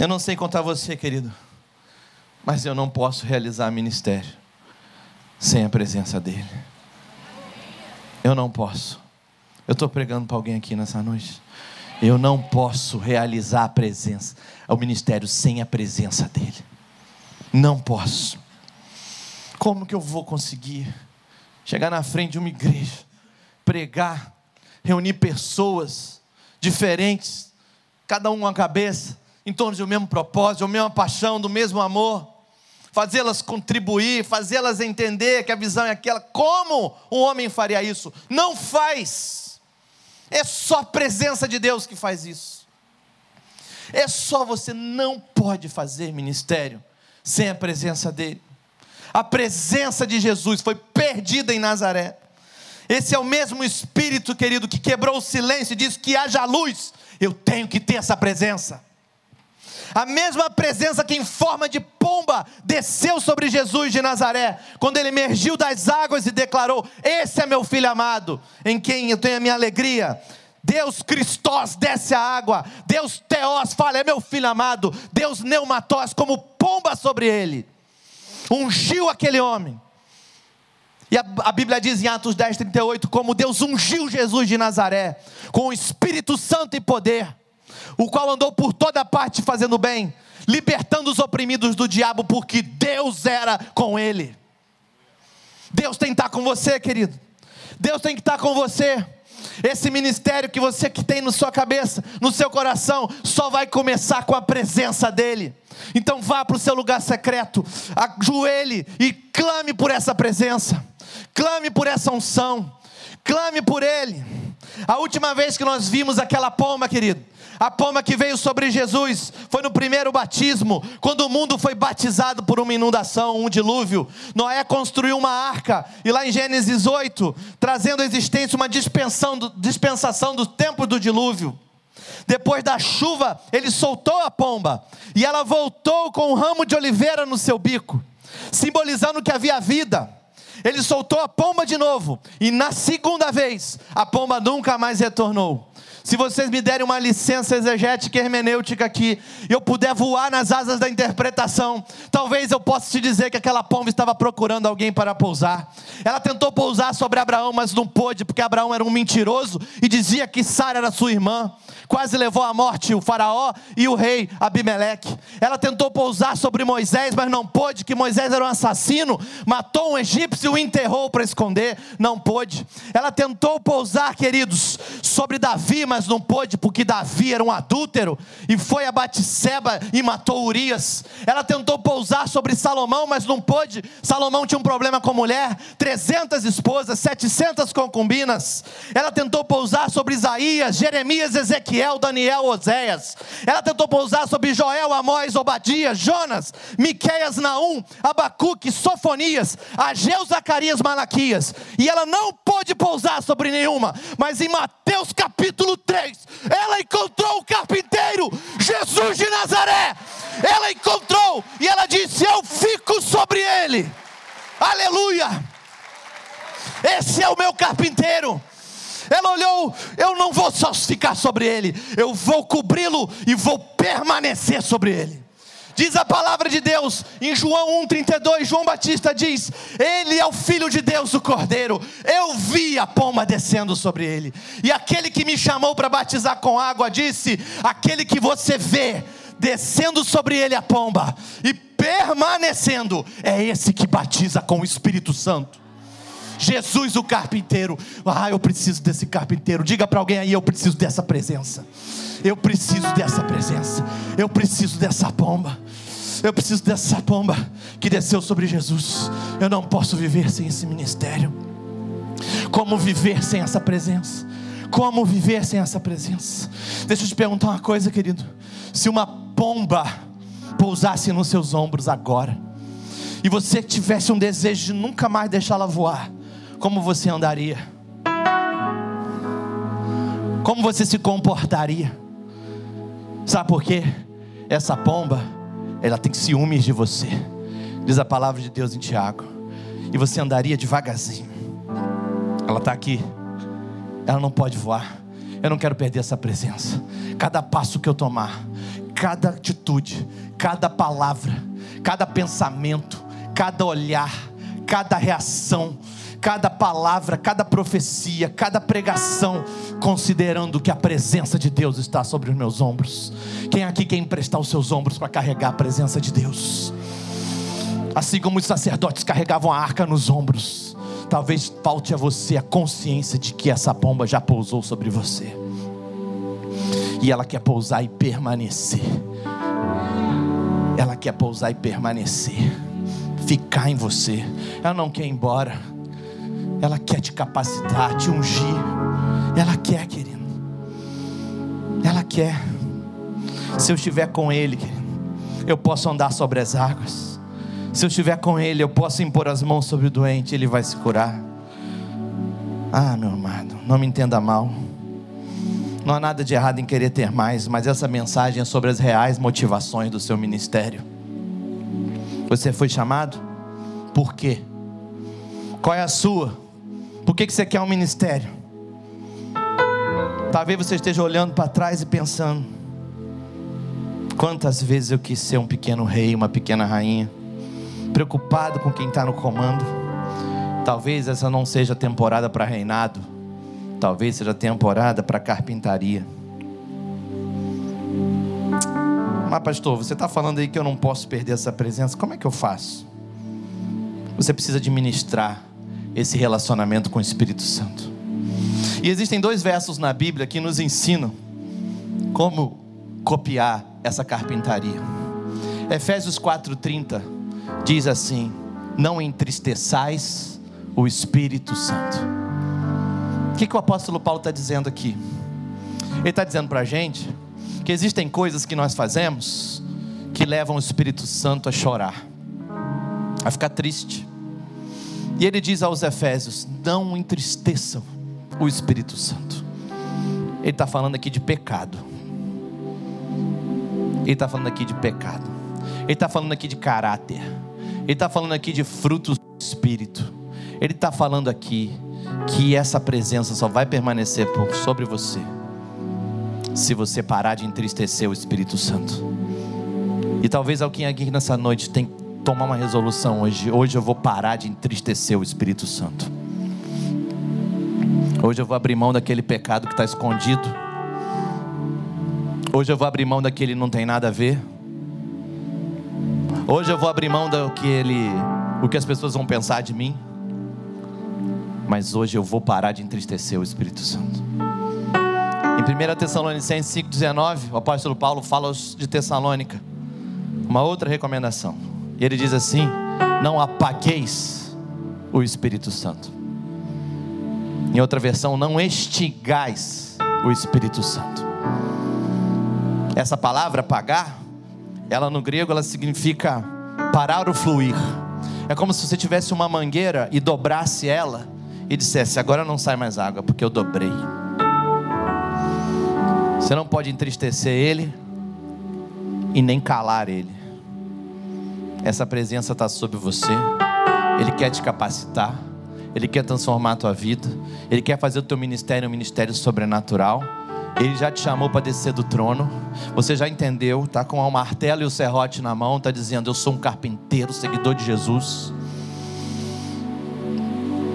Eu não sei contar você, querido, mas eu não posso realizar ministério sem a presença dEle. Eu não posso. Eu estou pregando para alguém aqui nessa noite. Eu não posso realizar a presença, o ministério sem a presença dEle. Não posso. Como que eu vou conseguir chegar na frente de uma igreja, pregar, reunir pessoas diferentes, cada um uma cabeça, em torno do mesmo propósito, da mesma paixão, do mesmo amor, fazê-las contribuir, fazê-las entender que a visão é aquela. Como um homem faria isso? Não faz. É só a presença de Deus que faz isso. É só você não pode fazer ministério sem a presença dele. A presença de Jesus foi perdida em Nazaré. Esse é o mesmo Espírito, querido, que quebrou o silêncio e disse que haja luz. Eu tenho que ter essa presença. A mesma presença que em forma de pomba desceu sobre Jesus de Nazaré, quando ele emergiu das águas e declarou: Esse é meu filho amado, em quem eu tenho a minha alegria. Deus Cristos desce a água, Deus Teós fala, é meu filho amado, Deus Neumatós, como pomba sobre ele, ungiu aquele homem. E a, a, Bíblia diz em Atos 10, 38, como Deus ungiu Jesus de Nazaré, com o Espírito Santo e poder o qual andou por toda parte fazendo bem, libertando os oprimidos do diabo, porque Deus era com ele. Deus tem que estar com você, querido. Deus tem que estar com você. Esse ministério que você que tem na sua cabeça, no seu coração, só vai começar com a presença dele. Então vá para o seu lugar secreto, ajoelhe e clame por essa presença. Clame por essa unção. Clame por ele. A última vez que nós vimos aquela pomba, querido, a pomba que veio sobre Jesus foi no primeiro batismo, quando o mundo foi batizado por uma inundação, um dilúvio. Noé construiu uma arca, e lá em Gênesis 8, trazendo à existência uma do, dispensação do tempo do dilúvio. Depois da chuva, ele soltou a pomba, e ela voltou com um ramo de oliveira no seu bico, simbolizando que havia vida. Ele soltou a pomba de novo, e na segunda vez, a pomba nunca mais retornou. Se vocês me derem uma licença exegética hermenêutica aqui, e eu puder voar nas asas da interpretação, talvez eu possa te dizer que aquela pomba estava procurando alguém para pousar. Ela tentou pousar sobre Abraão, mas não pôde, porque Abraão era um mentiroso e dizia que Sara era sua irmã. Quase levou à morte o faraó e o rei Abimeleque. Ela tentou pousar sobre Moisés, mas não pôde, que Moisés era um assassino, matou um egípcio e o enterrou para esconder, não pôde. Ela tentou pousar, queridos, sobre Davi, mas não pôde porque Davi era um adúltero e foi a Batseba e matou Urias. Ela tentou pousar sobre Salomão, mas não pôde. Salomão tinha um problema com mulher, 300 esposas, 700 concubinas. Ela tentou pousar sobre Isaías, Jeremias, Ezequiel, Daniel, Oséias. Ela tentou pousar sobre Joel, Amós, Obadias, Jonas, Miqueias, Naum, Abacuque, Sofonias, Ageu, Zacarias, Malaquias. E ela não pôde pousar sobre nenhuma, mas em Mateus capítulo 3, ela encontrou o carpinteiro, Jesus de Nazaré. Ela encontrou e ela disse: Eu fico sobre ele. Aleluia. Esse é o meu carpinteiro. Ela olhou, eu não vou só ficar sobre ele, eu vou cobri-lo e vou permanecer sobre ele. Diz a palavra de Deus em João 1,32, João Batista diz: Ele é o Filho de Deus, o Cordeiro. Eu vi a pomba descendo sobre ele. E aquele que me chamou para batizar com água disse: Aquele que você vê descendo sobre ele a pomba e permanecendo, é esse que batiza com o Espírito Santo. Jesus, o carpinteiro. Ah, eu preciso desse carpinteiro. Diga para alguém aí: eu preciso dessa presença. Eu preciso dessa presença. Eu preciso dessa pomba. Eu preciso dessa pomba que desceu sobre Jesus. Eu não posso viver sem esse ministério. Como viver sem essa presença? Como viver sem essa presença? Deixa eu te perguntar uma coisa, querido. Se uma pomba pousasse nos seus ombros agora, e você tivesse um desejo de nunca mais deixá-la voar, como você andaria? Como você se comportaria? Sabe por quê? Essa pomba, ela tem ciúmes de você. Diz a palavra de Deus em Tiago. E você andaria devagarzinho. Ela está aqui. Ela não pode voar. Eu não quero perder essa presença. Cada passo que eu tomar, cada atitude, cada palavra, cada pensamento, cada olhar, cada reação, cada palavra, cada profecia, cada pregação, considerando que a presença de Deus está sobre os meus ombros. Quem aqui quer emprestar os seus ombros para carregar a presença de Deus? Assim como os sacerdotes carregavam a arca nos ombros, talvez falte a você a consciência de que essa pomba já pousou sobre você. E ela quer pousar e permanecer. Ela quer pousar e permanecer. Ficar em você. Ela não quer ir embora ela quer te capacitar, te ungir. Ela quer, querido. Ela quer. Se eu estiver com Ele, querido, eu posso andar sobre as águas. Se eu estiver com Ele, eu posso impor as mãos sobre o doente, Ele vai se curar. Ah, meu amado, não me entenda mal. Não há nada de errado em querer ter mais, mas essa mensagem é sobre as reais motivações do seu ministério. Você foi chamado? Por quê? Qual é a sua? Por que, que você quer um ministério? Talvez você esteja olhando para trás e pensando: quantas vezes eu quis ser um pequeno rei, uma pequena rainha, preocupado com quem está no comando. Talvez essa não seja temporada para reinado, talvez seja temporada para carpintaria. Mas, pastor, você está falando aí que eu não posso perder essa presença, como é que eu faço? Você precisa administrar esse relacionamento com o Espírito Santo. E existem dois versos na Bíblia que nos ensinam como copiar essa carpintaria. Efésios 4:30 diz assim: Não entristeçais o Espírito Santo. O que, que o apóstolo Paulo está dizendo aqui? Ele está dizendo para a gente que existem coisas que nós fazemos que levam o Espírito Santo a chorar, a ficar triste. E ele diz aos Efésios: não entristeçam o Espírito Santo. Ele está falando aqui de pecado. Ele está falando aqui de pecado. Ele está falando aqui de caráter. Ele está falando aqui de frutos do Espírito. Ele está falando aqui que essa presença só vai permanecer sobre você se você parar de entristecer o Espírito Santo. E talvez alguém aqui nessa noite que tomar uma resolução hoje. Hoje eu vou parar de entristecer o Espírito Santo. Hoje eu vou abrir mão daquele pecado que está escondido. Hoje eu vou abrir mão daquele que não tem nada a ver. Hoje eu vou abrir mão do que ele, o que as pessoas vão pensar de mim. Mas hoje eu vou parar de entristecer o Espírito Santo. Em 1 Tessalonicenses 5,19, o apóstolo Paulo fala de Tessalônica. Uma outra recomendação. E ele diz assim: Não apagueis o Espírito Santo. Em outra versão, não estigais o Espírito Santo. Essa palavra apagar, ela no grego ela significa parar o fluir. É como se você tivesse uma mangueira e dobrasse ela e dissesse: Agora não sai mais água, porque eu dobrei. Você não pode entristecer ele e nem calar ele. Essa presença está sobre você. Ele quer te capacitar. Ele quer transformar a tua vida. Ele quer fazer o teu ministério um ministério sobrenatural. Ele já te chamou para descer do trono. Você já entendeu, tá com o martelo e o serrote na mão, tá dizendo: "Eu sou um carpinteiro, seguidor de Jesus".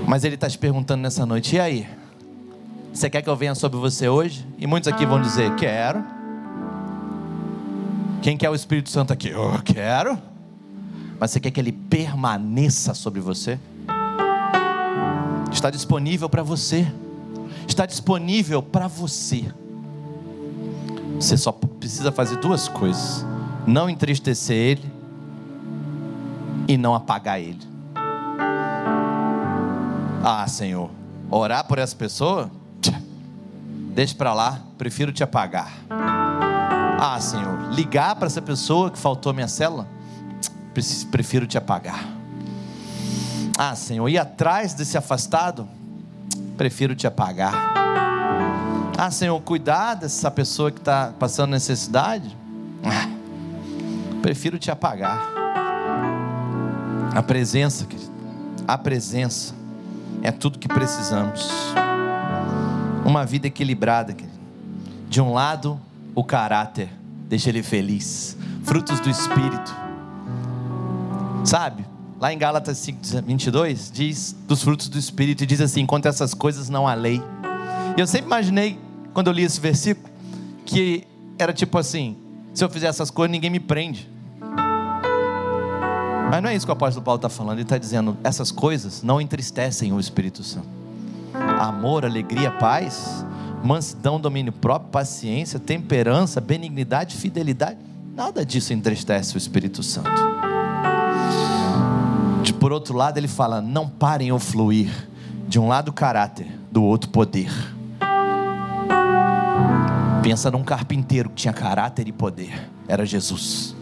Mas ele está te perguntando nessa noite: "E aí? Você quer que eu venha sobre você hoje?" E muitos aqui vão dizer: "Quero". Quem quer o Espírito Santo aqui? Eu quero. Mas você quer que ele permaneça sobre você? Está disponível para você. Está disponível para você. Você só precisa fazer duas coisas: não entristecer ele e não apagar ele. Ah, Senhor, orar por essa pessoa? Deixa para lá, prefiro te apagar. Ah, Senhor, ligar para essa pessoa que faltou minha célula? Prefiro te apagar. Ah, Senhor, ir atrás desse afastado? Prefiro te apagar. Ah, Senhor, cuidar dessa pessoa que está passando necessidade? Ah, prefiro te apagar. A presença, querido, a presença é tudo que precisamos. Uma vida equilibrada, querido. De um lado, o caráter, deixa ele feliz. Frutos do Espírito. Sabe? Lá em Gálatas 5, 22, diz dos frutos do Espírito, e diz assim: contra essas coisas não há lei. E eu sempre imaginei, quando eu li esse versículo, que era tipo assim: se eu fizer essas coisas, ninguém me prende. Mas não é isso que o apóstolo Paulo está falando, ele está dizendo: essas coisas não entristecem o Espírito Santo. Amor, alegria, paz, mansidão, domínio próprio, paciência, temperança, benignidade, fidelidade, nada disso entristece o Espírito Santo. Por outro lado, ele fala: não parem o fluir. De um lado, caráter, do outro, poder. Pensa num carpinteiro que tinha caráter e poder. Era Jesus.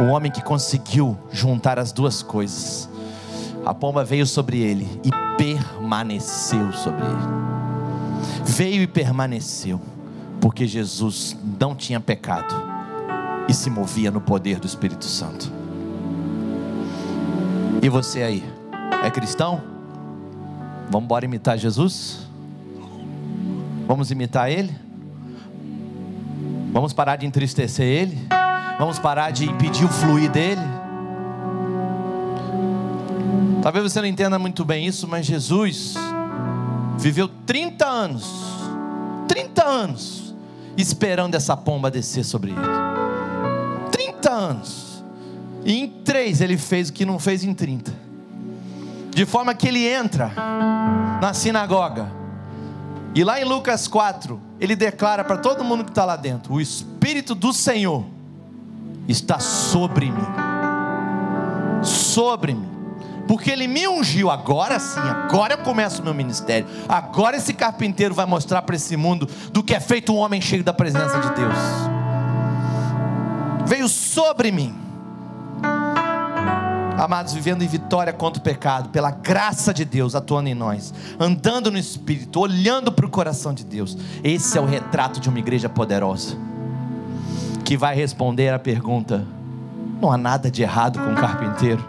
O homem que conseguiu juntar as duas coisas. A pomba veio sobre ele e permaneceu sobre ele. Veio e permaneceu, porque Jesus não tinha pecado e se movia no poder do Espírito Santo. E você aí, é cristão? Vamos embora imitar Jesus? Vamos imitar Ele? Vamos parar de entristecer Ele? Vamos parar de impedir o fluir dele? Talvez você não entenda muito bem isso, mas Jesus viveu 30 anos, 30 anos, esperando essa pomba descer sobre ele. 30 anos. E em três ele fez o que não fez em 30. De forma que ele entra na sinagoga. E lá em Lucas 4, ele declara para todo mundo que está lá dentro: O Espírito do Senhor está sobre mim. Sobre mim. porque Ele me ungiu. Agora sim, agora eu começo o meu ministério. Agora esse carpinteiro vai mostrar para esse mundo do que é feito um homem cheio da presença de Deus. Veio sobre mim. Amados, vivendo em vitória contra o pecado, pela graça de Deus atuando em nós, andando no Espírito, olhando para o coração de Deus. Esse é o retrato de uma igreja poderosa, que vai responder a pergunta: não há nada de errado com o carpinteiro.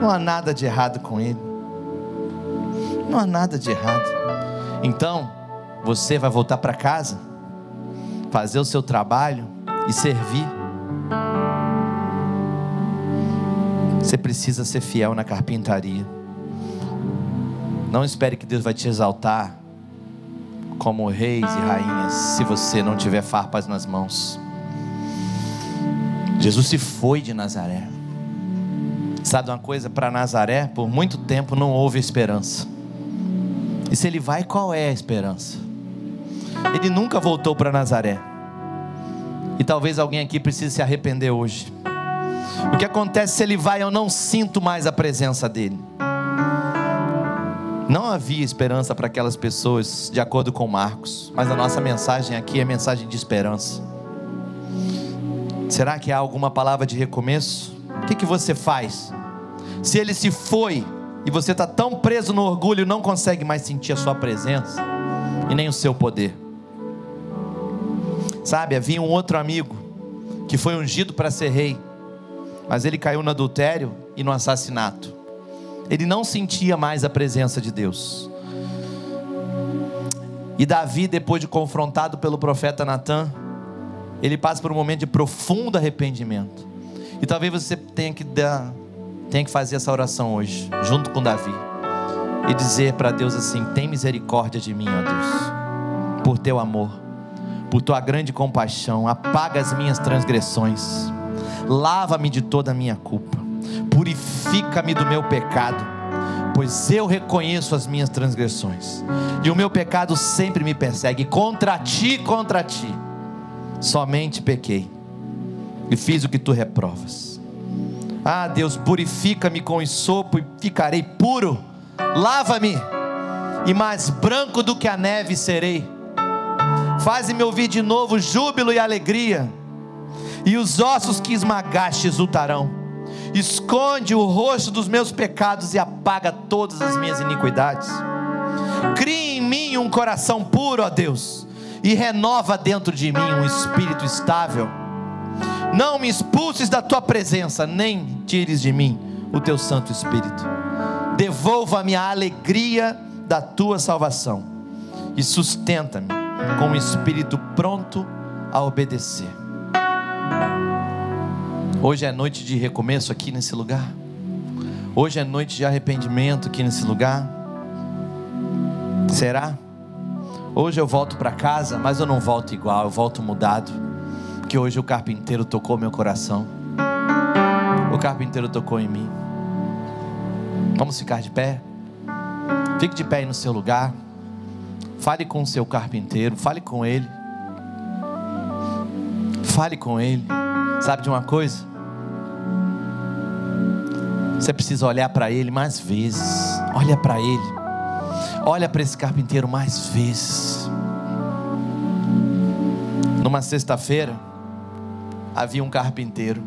Não há nada de errado com ele. Não há nada de errado. Então, você vai voltar para casa, fazer o seu trabalho e servir. Você precisa ser fiel na carpintaria. Não espere que Deus vai te exaltar como reis e rainhas se você não tiver farpas nas mãos. Jesus se foi de Nazaré. Sabe uma coisa? Para Nazaré, por muito tempo não houve esperança. E se ele vai, qual é a esperança? Ele nunca voltou para Nazaré. E talvez alguém aqui precise se arrepender hoje. O que acontece se ele vai, eu não sinto mais a presença dele. Não havia esperança para aquelas pessoas, de acordo com Marcos, mas a nossa mensagem aqui é mensagem de esperança. Será que há alguma palavra de recomeço? O que, que você faz? Se ele se foi e você está tão preso no orgulho, não consegue mais sentir a sua presença e nem o seu poder. Sabe, havia um outro amigo que foi ungido para ser rei, mas ele caiu no adultério e no assassinato. Ele não sentia mais a presença de Deus. E Davi, depois de confrontado pelo profeta Natan, ele passa por um momento de profundo arrependimento. E talvez você tenha que dar, tenha que fazer essa oração hoje, junto com Davi, e dizer para Deus assim: tem misericórdia de mim, ó Deus, por teu amor, por tua grande compaixão, apaga as minhas transgressões, lava-me de toda a minha culpa, purifica-me do meu pecado, pois eu reconheço as minhas transgressões, e o meu pecado sempre me persegue, contra ti, contra ti somente pequei e fiz o que tu reprovas. Ah, Deus, purifica-me com ensopo e ficarei puro. Lava-me e mais branco do que a neve serei. Faze-me ouvir de novo júbilo e alegria, e os ossos que esmagaste exultarão. Esconde o rosto dos meus pecados e apaga todas as minhas iniquidades. Crie em mim um coração puro, ó Deus e renova dentro de mim um espírito estável. Não me expulses da tua presença, nem tires de mim o teu Santo Espírito. Devolva-me a alegria da tua salvação e sustenta-me com um espírito pronto a obedecer. Hoje é noite de recomeço aqui nesse lugar. Hoje é noite de arrependimento aqui nesse lugar. Será? Hoje eu volto para casa, mas eu não volto igual, eu volto mudado. Porque hoje o carpinteiro tocou meu coração. O carpinteiro tocou em mim. Vamos ficar de pé? Fique de pé aí no seu lugar. Fale com o seu carpinteiro, fale com ele. Fale com ele. Sabe de uma coisa? Você precisa olhar para ele mais vezes. Olha para ele. Olha para esse carpinteiro mais vezes. Numa sexta-feira, havia um carpinteiro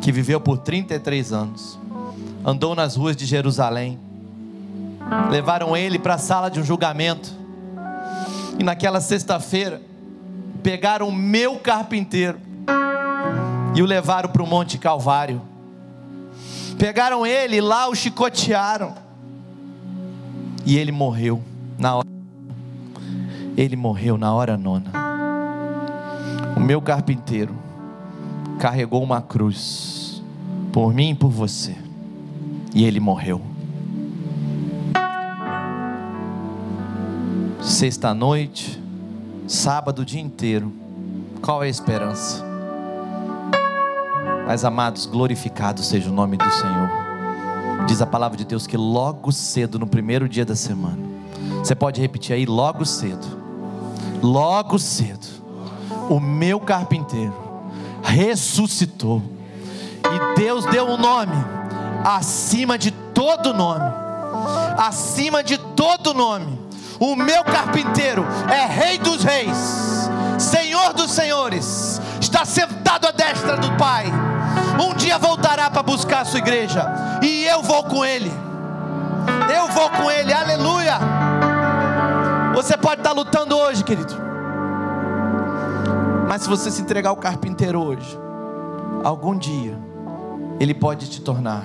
que viveu por 33 anos, andou nas ruas de Jerusalém, levaram ele para a sala de um julgamento, e naquela sexta-feira, pegaram o meu carpinteiro e o levaram para o Monte Calvário. Pegaram ele e lá o chicotearam e ele morreu na hora. Ele morreu na hora nona. O meu carpinteiro carregou uma cruz por mim e por você. E ele morreu. Sexta noite, sábado o dia inteiro. Qual é a esperança? Mas amados, glorificado seja o nome do Senhor. Diz a palavra de Deus que logo cedo, no primeiro dia da semana, você pode repetir aí, logo cedo, logo cedo, o meu carpinteiro ressuscitou, e Deus deu um nome, acima de todo nome. Acima de todo nome. O meu carpinteiro é Rei dos Reis, Senhor dos Senhores, está sentado à destra do Pai. Um dia voltará para buscar a sua igreja, e eu vou com ele. Eu vou com ele, aleluia. Você pode estar lutando hoje, querido, mas se você se entregar ao carpinteiro hoje, algum dia, ele pode te tornar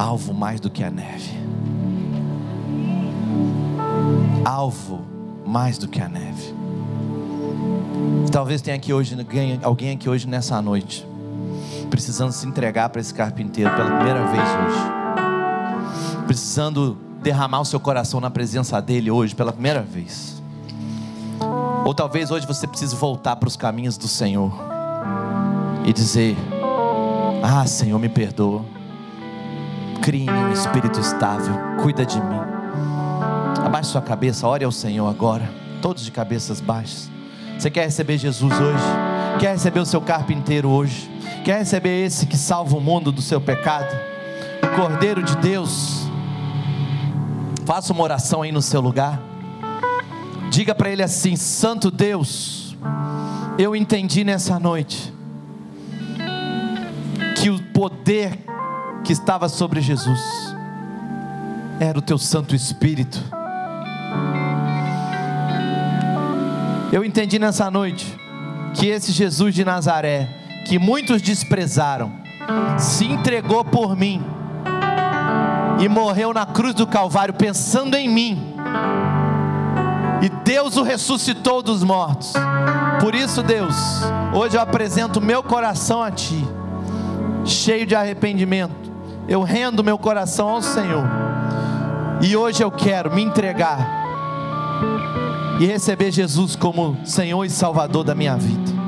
alvo mais do que a neve. Alvo mais do que a neve. Talvez tenha aqui hoje alguém aqui hoje nessa noite precisando se entregar para esse carpinteiro pela primeira vez hoje. Precisando derramar o seu coração na presença dele hoje pela primeira vez. Ou talvez hoje você precise voltar para os caminhos do Senhor e dizer: Ah, Senhor, me perdoa. Crie em mim um espírito estável, cuida de mim. Abaixe sua cabeça, ore ao Senhor agora, todos de cabeças baixas. Você quer receber Jesus hoje? Quer receber o seu carpinteiro hoje? Quer receber esse que salva o mundo do seu pecado? O Cordeiro de Deus. Faça uma oração aí no seu lugar. Diga para ele assim: Santo Deus, eu entendi nessa noite que o poder que estava sobre Jesus era o teu Santo Espírito. Eu entendi nessa noite que esse Jesus de Nazaré, que muitos desprezaram, se entregou por mim e morreu na cruz do Calvário pensando em mim. E Deus o ressuscitou dos mortos. Por isso, Deus, hoje eu apresento meu coração a Ti cheio de arrependimento, eu rendo meu coração ao Senhor. E hoje eu quero me entregar e receber Jesus como Senhor e Salvador da minha vida.